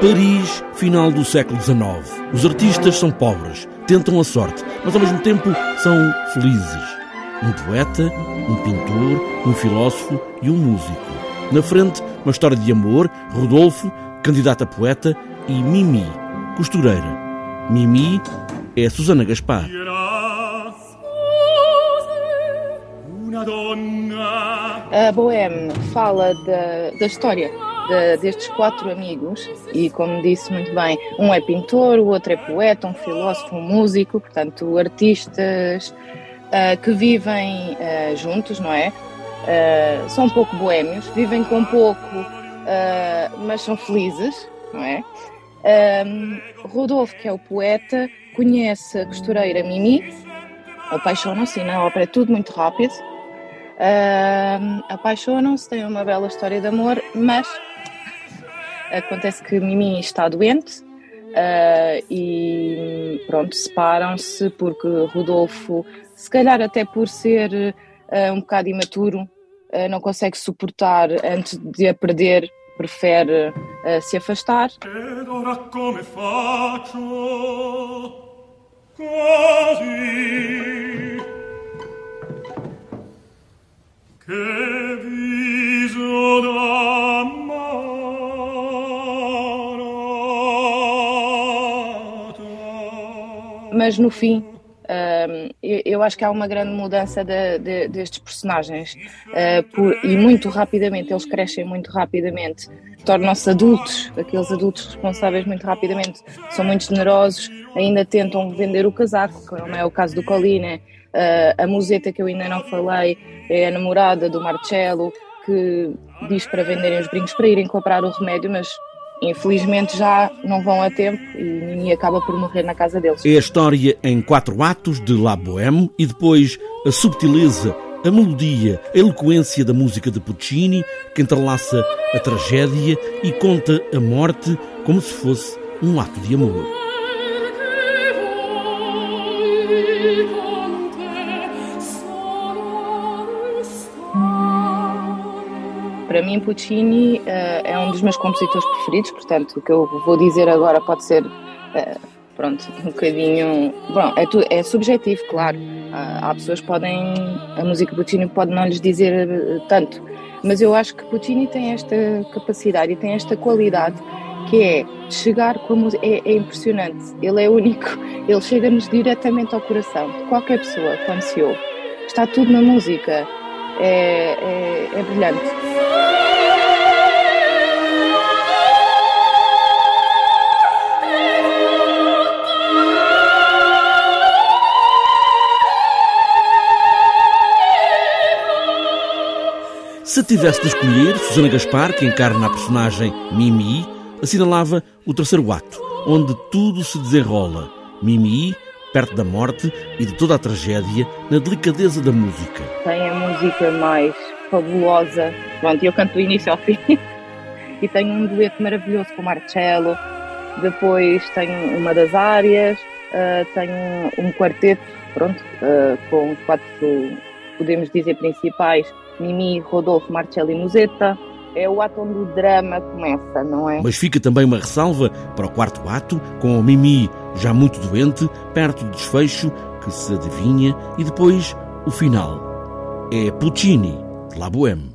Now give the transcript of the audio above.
Paris, final do século XIX. Os artistas são pobres, tentam a sorte, mas ao mesmo tempo são felizes. Um poeta, um pintor, um filósofo e um músico. Na frente, uma história de amor, Rodolfo, candidato a poeta, e Mimi, costureira. Mimi é Susana Gaspar. A Bohème fala da, da história de, destes quatro amigos, e como disse muito bem, um é pintor, o outro é poeta, um filósofo, um músico, portanto, artistas uh, que vivem uh, juntos, não é? Uh, são um pouco boêmios, vivem com pouco, mas são felizes, não é? Rodolfo, que é o poeta, conhece a costureira Mimi, apaixonam-se na ópera, é tudo muito rápido. Uh, apaixonam-se, têm uma bela história de amor, mas Acontece que Mimi está doente uh, e pronto, separam-se porque Rodolfo, se calhar até por ser uh, um bocado imaturo, uh, não consegue suportar antes de a perder, prefere se afastar. Que viso mas no fim eu acho que há uma grande mudança de, de, destes personagens. Por, e muito rapidamente, eles crescem muito rapidamente, tornam-se adultos, aqueles adultos responsáveis muito rapidamente, são muito generosos, ainda tentam vender o casaco, como é o caso do Colline, uh, a museta que eu ainda não falei é a namorada do Marcello, que diz para venderem os brincos para irem comprar o remédio, mas Infelizmente já não vão a tempo e Nini acaba por morrer na casa deles. É a história em quatro atos de La Bohème e depois a subtileza, a melodia, a eloquência da música de Puccini que entrelaça a tragédia e conta a morte como se fosse um ato de amor. Para mim, Puccini uh, é um dos meus compositores preferidos, portanto, o que eu vou dizer agora pode ser, uh, pronto, um bocadinho. Bom, é, tu, é subjetivo, claro. Uh, há pessoas que podem. A música Puccini pode não lhes dizer tanto, mas eu acho que Puccini tem esta capacidade e tem esta qualidade que é chegar com a música. É, é impressionante. Ele é único, ele chega-nos diretamente ao coração de qualquer pessoa quando se ouve. Está tudo na música. É, é, é brilhante. Se tivesse de escolher, Susana Gaspar, que encarna a personagem Mimi, assinalava o terceiro ato, onde tudo se desenrola. Mimi, perto da morte e de toda a tragédia, na delicadeza da música. Tem a música mais fabulosa. Pronto, eu canto do início ao fim. e tenho um dueto maravilhoso com o Marcello. Depois tenho uma das áreas. Uh, tenho um quarteto, pronto, uh, com quatro, podemos dizer, principais Mimi, Rodolfo, Marcello e Musetta. É o ato onde o drama começa, não é? Mas fica também uma ressalva para o quarto ato, com o Mimi já muito doente, perto do desfecho que se adivinha, e depois o final. É Puccini, La Bohème.